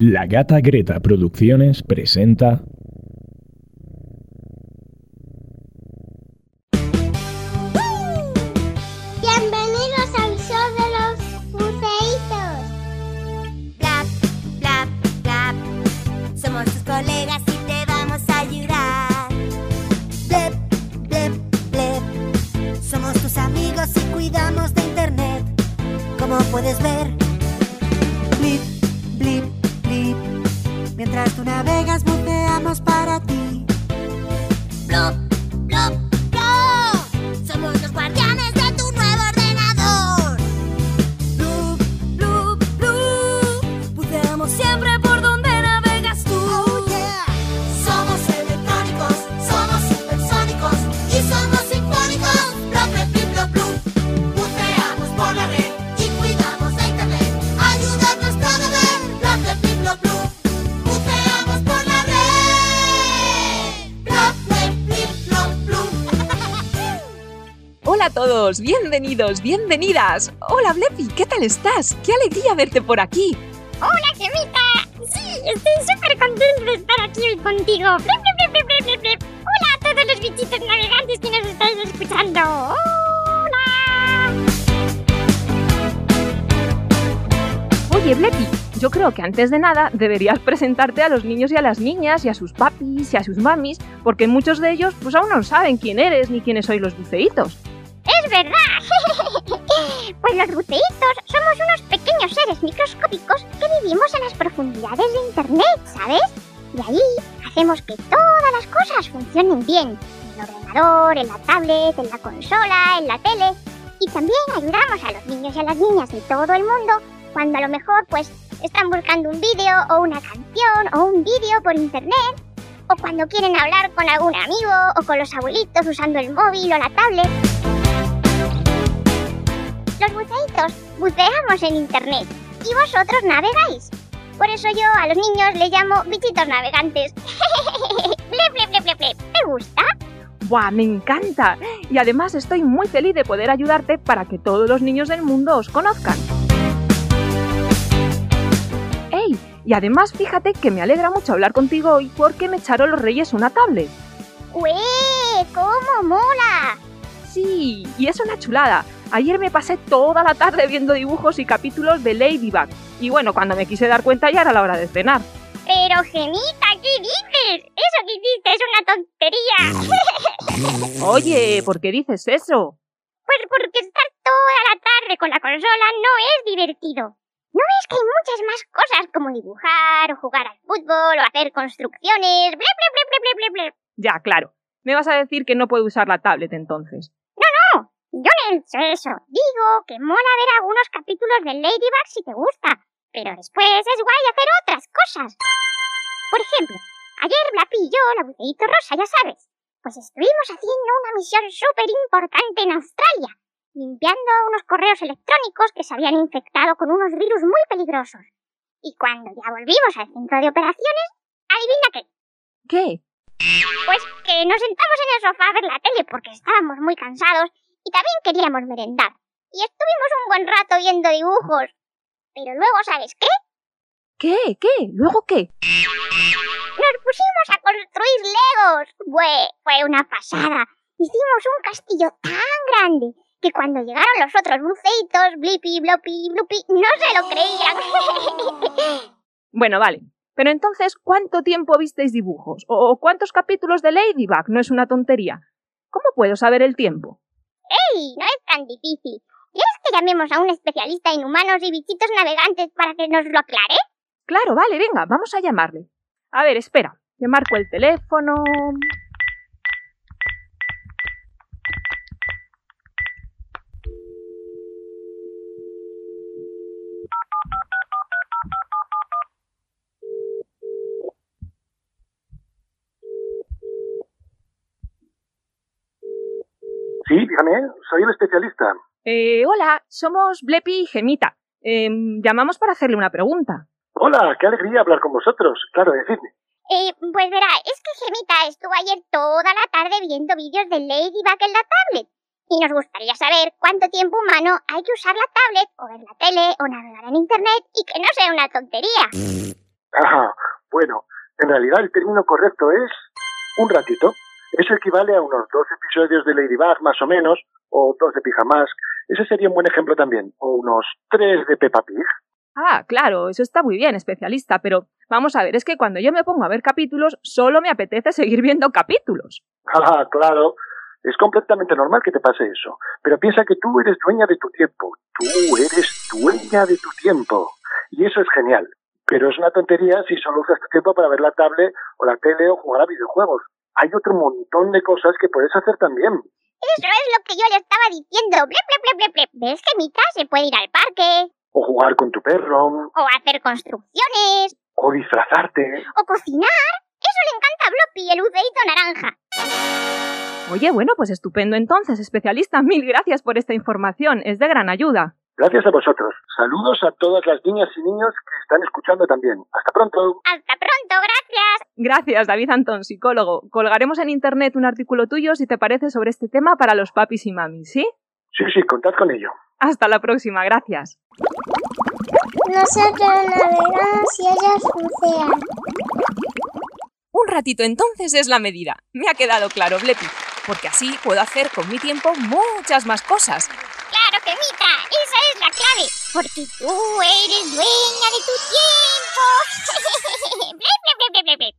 La Gata Greta Producciones presenta bienvenidos, bienvenidas. Hola Blepi, ¿qué tal estás? Qué alegría verte por aquí. Hola, Gemita. Sí, estoy súper contento de estar aquí hoy contigo. Blip, blip, blip. Hola a todos los bichitos navegantes que nos estáis escuchando. Hola. Oye Blepi, yo creo que antes de nada deberías presentarte a los niños y a las niñas y a sus papis y a sus mamis, porque muchos de ellos pues aún no saben quién eres ni quiénes sois los buceitos. Es verdad. pues los buceitos somos unos pequeños seres microscópicos que vivimos en las profundidades de Internet, ¿sabes? Y allí hacemos que todas las cosas funcionen bien. En el ordenador, en la tablet, en la consola, en la tele. Y también ayudamos a los niños y a las niñas de todo el mundo cuando a lo mejor pues están buscando un vídeo o una canción o un vídeo por internet. O cuando quieren hablar con algún amigo o con los abuelitos usando el móvil o la tablet. Los buceitos buceamos en internet y vosotros navegáis. Por eso yo a los niños les llamo bichitos navegantes. blip, blip, blip. ¿Te gusta? ¡Buah, me encanta! Y además estoy muy feliz de poder ayudarte para que todos los niños del mundo os conozcan. ¡Ey! Y además fíjate que me alegra mucho hablar contigo hoy porque me echaron los reyes una tablet. ¡Ué! ¡Cómo mola! Sí, y es una chulada. Ayer me pasé toda la tarde viendo dibujos y capítulos de Ladybug. Y bueno, cuando me quise dar cuenta ya era la hora de cenar. Pero Gemita, ¿qué dices? Eso que hiciste es una tontería. Oye, ¿por qué dices eso? Pues porque estar toda la tarde con la consola no es divertido. ¿No ves que hay muchas más cosas como dibujar, o jugar al fútbol, o hacer construcciones? Blip, blip, blip, blip, blip, blip. Ya, claro. Me vas a decir que no puedo usar la tablet entonces. Yo no he dicho eso. Digo que mola ver algunos capítulos de Ladybug si te gusta. Pero después es guay hacer otras cosas. Por ejemplo, ayer Blapi y yo, la buceíto rosa, ya sabes, pues estuvimos haciendo una misión súper importante en Australia, limpiando unos correos electrónicos que se habían infectado con unos virus muy peligrosos. Y cuando ya volvimos al centro de operaciones, adivina qué. ¿Qué? Pues que nos sentamos en el sofá a ver la tele porque estábamos muy cansados y también queríamos merendar. Y estuvimos un buen rato viendo dibujos. Pero luego, ¿sabes qué? ¿Qué? ¿Qué? ¿Luego qué? Nos pusimos a construir legos. Fue, fue una pasada. Hicimos un castillo tan grande que cuando llegaron los otros buceitos, Blippi, Bloppy, Bloopy, no se lo creían. Bueno, vale. Pero entonces, ¿cuánto tiempo visteis dibujos? ¿O cuántos capítulos de Ladybug? No es una tontería. ¿Cómo puedo saber el tiempo? ¡Ey! No es tan difícil. ¿Quieres que llamemos a un especialista en humanos y bichitos navegantes para que nos lo aclare? Claro, vale, venga, vamos a llamarle. A ver, espera. Le marco el teléfono. Sí, dígame, soy el especialista. Eh, hola, somos Blepi y Gemita. Em, llamamos para hacerle una pregunta. Hola, qué alegría hablar con vosotros. Claro, decidme. Eh, pues verá, es que Gemita estuvo ayer toda la tarde viendo vídeos de Ladybug en la tablet. Y nos gustaría saber cuánto tiempo humano hay que usar la tablet, o ver la tele, o navegar en internet, y que no sea una tontería. Ajá, bueno, en realidad el término correcto es un ratito. Eso equivale a unos 12 episodios de Ladybug más o menos, o 2 de Pijamask. Ese sería un buen ejemplo también. O unos 3 de Peppa Pig. Ah, claro, eso está muy bien, especialista, pero vamos a ver, es que cuando yo me pongo a ver capítulos, solo me apetece seguir viendo capítulos. Ah, claro. Es completamente normal que te pase eso. Pero piensa que tú eres dueña de tu tiempo. Tú eres dueña de tu tiempo. Y eso es genial. Pero es una tontería si solo usas tu tiempo para ver la tablet o la tele o jugar a videojuegos. Hay otro montón de cosas que puedes hacer también. Eso es lo que yo le estaba diciendo. Ble, ble, ble, ble, ble. ¿Ves que Mika se puede ir al parque? O jugar con tu perro. O hacer construcciones. O disfrazarte. O cocinar. Eso le encanta a Bloppy, el buceíto naranja. Oye, bueno, pues estupendo entonces, especialista, mil gracias por esta información, es de gran ayuda. Gracias a vosotros. Saludos a todas las niñas y niños que están escuchando también. Hasta pronto. Hasta pronto, gracias. Gracias, David Antón, psicólogo. Colgaremos en internet un artículo tuyo, si te parece, sobre este tema para los papis y mamis, ¿sí? Sí, sí, contad con ello. Hasta la próxima, gracias. Nosotros navegamos y ellas bucean. Un ratito entonces es la medida. Me ha quedado claro, Blepi, porque así puedo hacer con mi tiempo muchas más cosas. Claro que Mika, Porque tú eres dueña de tu tiempo. ble, ble, ble.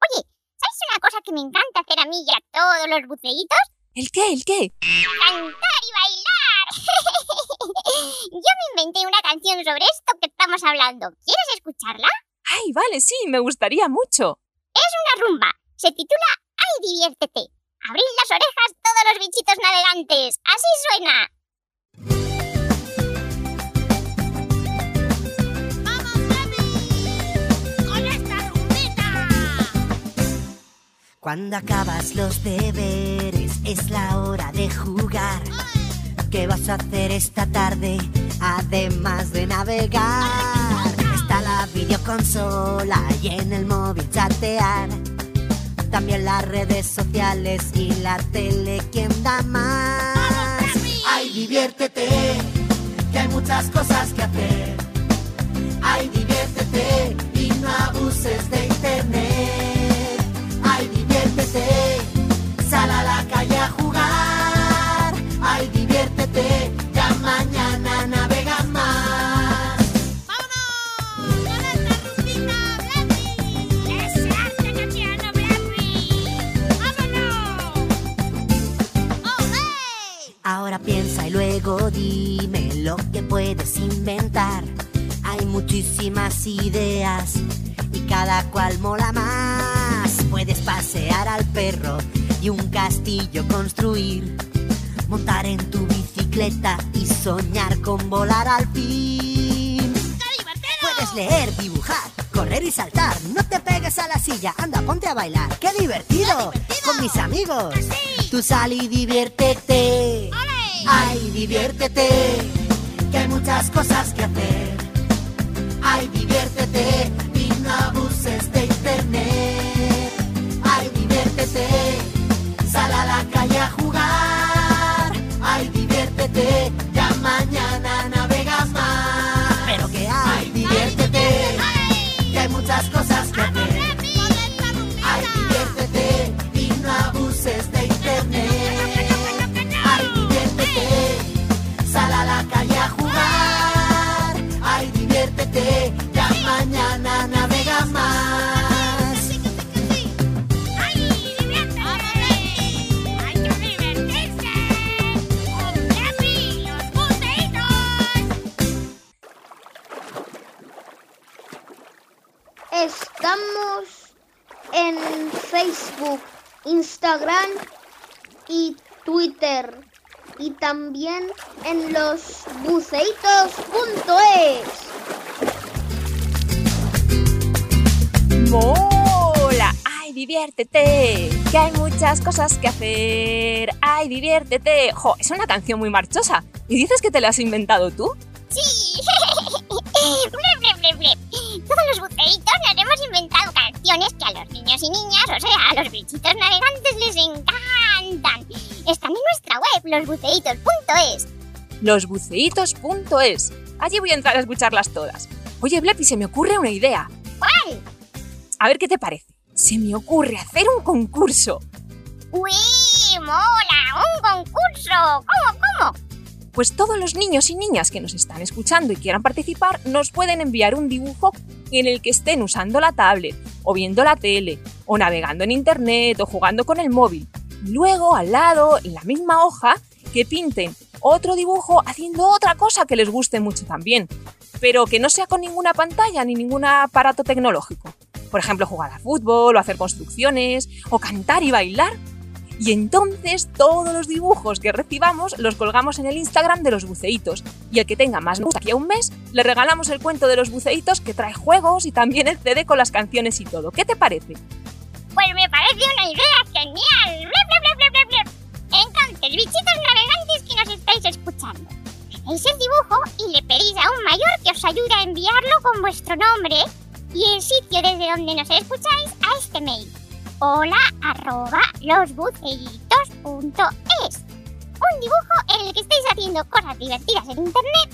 Oye, ¿sabes una cosa que me encanta hacer a mí y a todos los buceitos? ¿El qué? ¿El qué? Cantar y bailar. Yo me inventé una canción sobre esto que estamos hablando. ¿Quieres escucharla? Ay, vale, sí, me gustaría mucho. Es una rumba. Se titula Ay, diviértete. Abrid las orejas todos los bichitos navegantes. Así suena. Cuando acabas los deberes es la hora de jugar. ¿Qué vas a hacer esta tarde? Además de navegar. Está la videoconsola y en el móvil chatear. También las redes sociales y la tele, ¿quién da más? Ay, diviértete, que hay muchas cosas que hacer. Ay, diviértete y no abuses de inventar. Hay muchísimas ideas y cada cual mola más. Puedes pasear al perro y un castillo construir. Montar en tu bicicleta y soñar con volar al fin. Puedes leer, dibujar, correr y saltar. No te pegues a la silla, anda, ponte a bailar. ¡Qué divertido! Con mis amigos. Tú sal y diviértete. Ay, diviértete. Hay muchas cosas que hacer. Ay, diviértete Twitter. Y también en los buceitos.es. ¡Mola! ¡Ay, diviértete! Que hay muchas cosas que hacer. ¡Ay, diviértete! ¡Jo! Es una canción muy marchosa. ¿Y dices que te la has inventado tú? Sí. ble, ble, ble, ble. Todos los buceitos nos hemos inventado canciones que a los niños y niñas, o sea, a los bichitos navegantes les encantan. Están en nuestra web, losbuceitos.es. Losbuceitos.es. Allí voy a entrar a escucharlas todas. Oye, Blepi, se me ocurre una idea. ¿Cuál? A ver qué te parece. Se me ocurre hacer un concurso. ¡Uy! ¡Mola! ¡Un concurso! ¿Cómo, cómo? Pues todos los niños y niñas que nos están escuchando y quieran participar nos pueden enviar un dibujo en el que estén usando la tablet, o viendo la tele, o navegando en internet, o jugando con el móvil. Luego, al lado, en la misma hoja, que pinten otro dibujo haciendo otra cosa que les guste mucho también, pero que no sea con ninguna pantalla ni ningún aparato tecnológico. Por ejemplo, jugar a fútbol, o hacer construcciones, o cantar y bailar. Y entonces todos los dibujos que recibamos los colgamos en el Instagram de los buceitos. Y el que tenga más gusta aquí a un mes, le regalamos el cuento de los buceitos que trae juegos y también el CD con las canciones y todo. ¿Qué te parece? Pues me parece una idea genial. Bichitos navegantes que nos estáis escuchando, hacéis el dibujo y le pedís a un mayor que os ayude a enviarlo con vuestro nombre y el sitio desde donde nos escucháis a este mail. Hola arroba Un dibujo en el que estáis haciendo cosas divertidas en internet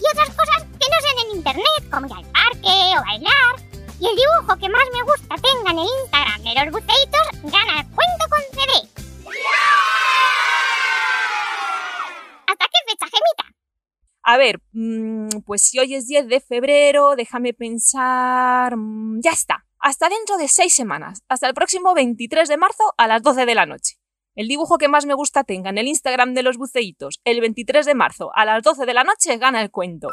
y otras cosas que no sean en internet, como ir al parque o bailar. Y el dibujo que más me gusta tenga en el Instagram de los buceitos gana el cuento con CD. ¿Hasta qué fecha, Gemita? A ver, mm, pues si hoy es 10 de febrero, déjame pensar... mm, Ya está, hasta dentro de seis semanas, hasta el próximo 23 de marzo a las 12 de la noche. El dibujo que más me gusta tenga en el Instagram de los buceitos el 23 de marzo a las 12 de la noche gana el cuento.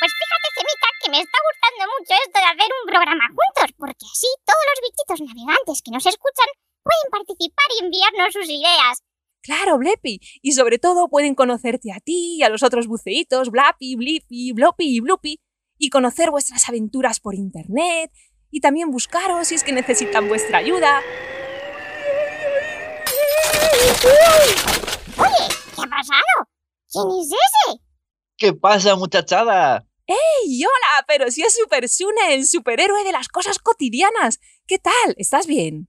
Pues fíjate, Gemita, que me está gustando mucho esto de hacer un programa juntos, porque así todos los bichitos navegantes que nos escuchan pueden participar y enviarnos sus ideas. Claro, Blepi. Y sobre todo pueden conocerte a ti y a los otros buceitos, Blapi, Blipi, Blopi y Blupi, y conocer vuestras aventuras por internet, y también buscaros si es que necesitan vuestra ayuda. Oye, ¿qué ha pasado? ¿Quién es ese? ¿Qué pasa, muchachada? ¡Ey, hola! Pero si es Super Sune, el superhéroe de las cosas cotidianas. ¿Qué tal? ¿Estás bien?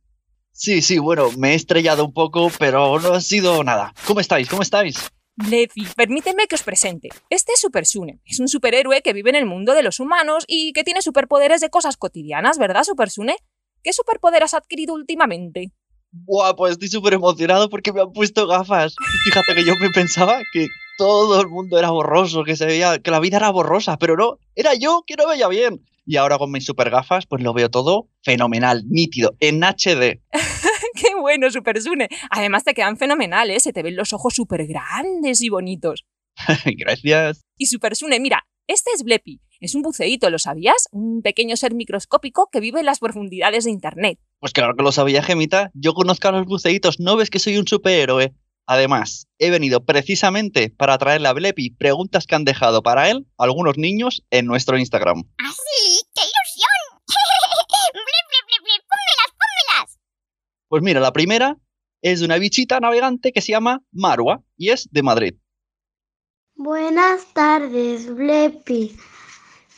Sí, sí, bueno, me he estrellado un poco, pero no ha sido nada. ¿Cómo estáis? ¿Cómo estáis? Lefi, permíteme que os presente. Este es Super Sune. Es un superhéroe que vive en el mundo de los humanos y que tiene superpoderes de cosas cotidianas, ¿verdad, Super Sune? ¿Qué superpoder has adquirido últimamente? Buah, pues estoy súper emocionado porque me han puesto gafas. Fíjate que yo me pensaba que todo el mundo era borroso, que se veía, que la vida era borrosa, pero no, era yo que no veía bien. Y ahora con mis super gafas, pues lo veo todo fenomenal, nítido, en HD. ¡Qué bueno, Super Sune! Además te quedan fenomenales, se te ven los ojos súper grandes y bonitos. Gracias. Y Super Sune, mira, este es Blepi. Es un buceíto, ¿lo sabías? Un pequeño ser microscópico que vive en las profundidades de Internet. Pues claro que lo sabía, Gemita. Yo conozco a los buceitos, ¿no ves que soy un superhéroe? Además, he venido precisamente para traerle a Blepi preguntas que han dejado para él algunos niños en nuestro Instagram. ¡Ah, sí! ¡Qué ilusión! ¡Pónmelas, pónmelas! Pues mira, la primera es de una bichita navegante que se llama Marwa y es de Madrid. Buenas tardes, Blepi.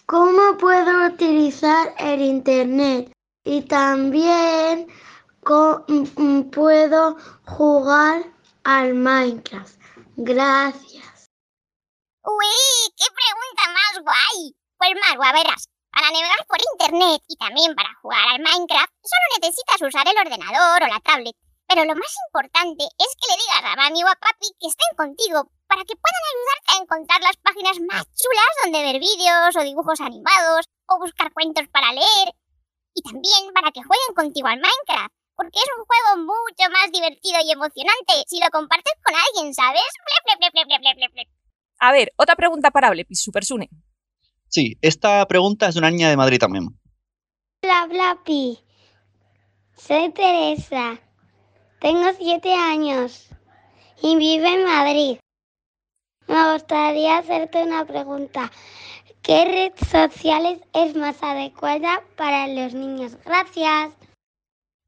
¿Cómo puedo utilizar el Internet? Y también mm, puedo jugar al Minecraft. Gracias. ¡Uy! ¡Qué pregunta más guay! Pues Marwa, verás, para navegar por internet y también para jugar al Minecraft, solo necesitas usar el ordenador o la tablet. Pero lo más importante es que le digas a mami o a papi que estén contigo para que puedan ayudarte a encontrar las páginas más chulas donde ver vídeos o dibujos animados o buscar cuentos para leer. Y también para que jueguen contigo al Minecraft, porque es un juego mucho más divertido y emocionante si lo compartes con alguien, ¿sabes? A ver, otra pregunta para Blepi, Super Sune. Sí, esta pregunta es de una niña de Madrid también. Hola, Blapi. Soy Teresa. Tengo siete años y vivo en Madrid. Me gustaría hacerte una pregunta. ¿Qué red sociales es más adecuada para los niños? Gracias.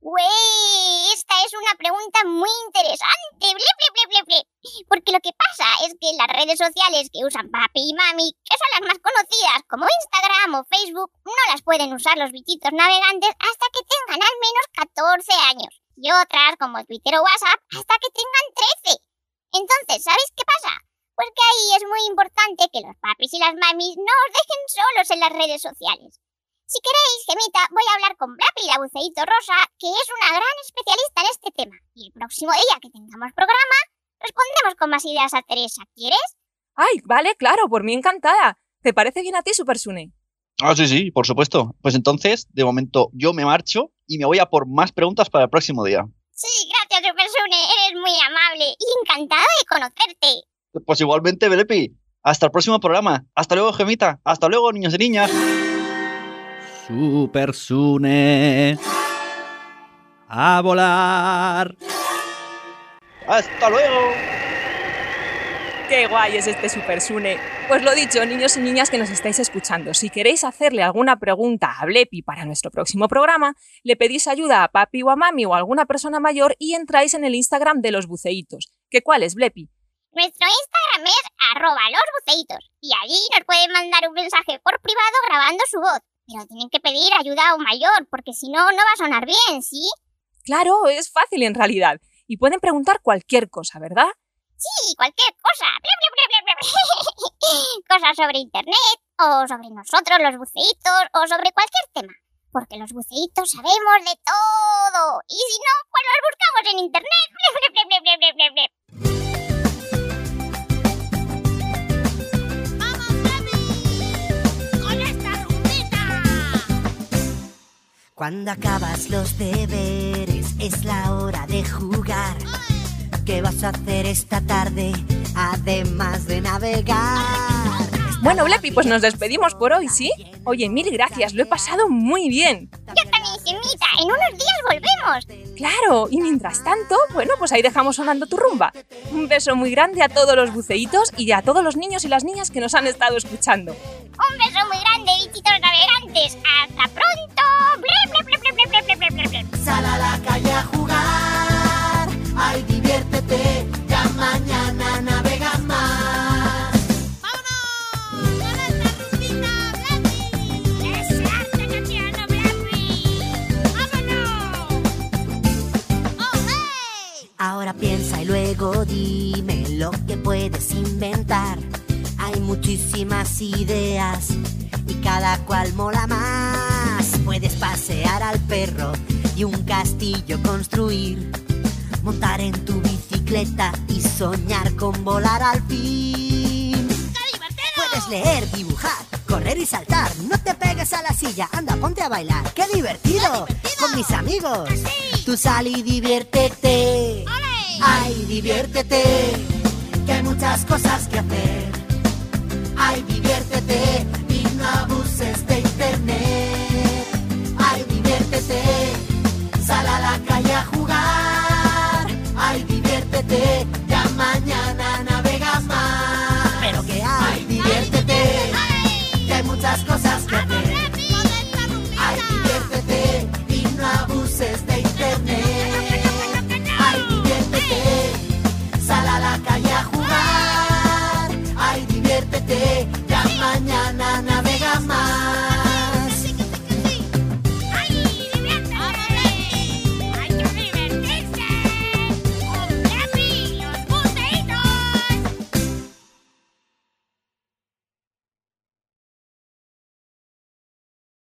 Güey, esta es una pregunta muy interesante. Blip, blip, blip. Porque lo que pasa es que las redes sociales que usan papi y mami, que son las más conocidas como Instagram o Facebook, no las pueden usar los bichitos navegantes hasta que tengan al menos 14 años. Y otras, como Twitter o WhatsApp, hasta que tengan 13. Entonces, ¿sabéis qué pasa? Pues que ahí es muy importante que los papis y las mamis no os dejen solos en las redes sociales. Si queréis, Gemita, voy a hablar con Blapi, la buceíto rosa, que es una gran especialista en este tema. Y el próximo día que tengamos programa, respondemos con más ideas a Teresa. ¿Quieres? Ay, vale, claro, por mí encantada. ¿Te parece bien a ti, Super Sune? Ah, sí, sí, por supuesto. Pues entonces, de momento, yo me marcho y me voy a por más preguntas para el próximo día. Sí, gracias, Super Sune. Eres muy amable y encantada de conocerte. Pues igualmente, Belepi. Hasta el próximo programa. Hasta luego, Gemita. Hasta luego, niños y niñas. Super Sune. A volar. Hasta luego. ¡Qué guay es este Super Sune! Pues lo dicho, niños y niñas que nos estáis escuchando, si queréis hacerle alguna pregunta a Blepi para nuestro próximo programa, le pedís ayuda a papi o a mami o a alguna persona mayor y entráis en el Instagram de los buceitos. ¿Qué cuál es, Blepi? Nuestro Instagram es arroba losbuceitos y allí nos pueden mandar un mensaje por privado grabando su voz. Pero tienen que pedir ayuda a un mayor, porque si no, no va a sonar bien, ¿sí? Claro, es fácil en realidad. Y pueden preguntar cualquier cosa, ¿verdad? Sí, cualquier cosa. Bla, bla, bla. Cosas sobre internet, o sobre nosotros los buceitos, o sobre cualquier tema. Porque los buceitos sabemos de todo. Y si no, pues los buscamos en internet. Cuando acabas los deberes es la hora de jugar. ¿Qué vas a hacer esta tarde además de navegar? Bueno, Blepi, pues nos despedimos por hoy, ¿sí? Oye, mil gracias, lo he pasado muy bien. Yo también, Gemita. En unos días volvemos. Claro, y mientras tanto, bueno, pues ahí dejamos sonando tu rumba. Un beso muy grande a todos los buceitos y a todos los niños y las niñas que nos han estado escuchando. Un beso muy grande, bichitos navegantes. Ideas y cada cual mola más. Puedes pasear al perro y un castillo construir. Montar en tu bicicleta y soñar con volar al fin. Puedes leer, dibujar, correr y saltar. No te pegues a la silla, anda, ponte a bailar. ¡Qué divertido! Con mis amigos. Tú sal y diviértete. Ay, diviértete, que hay muchas cosas que hacer. Ay, diviértete y no abuses de internet. Ay, diviértete, sal a la calle a jugar. Ay, diviértete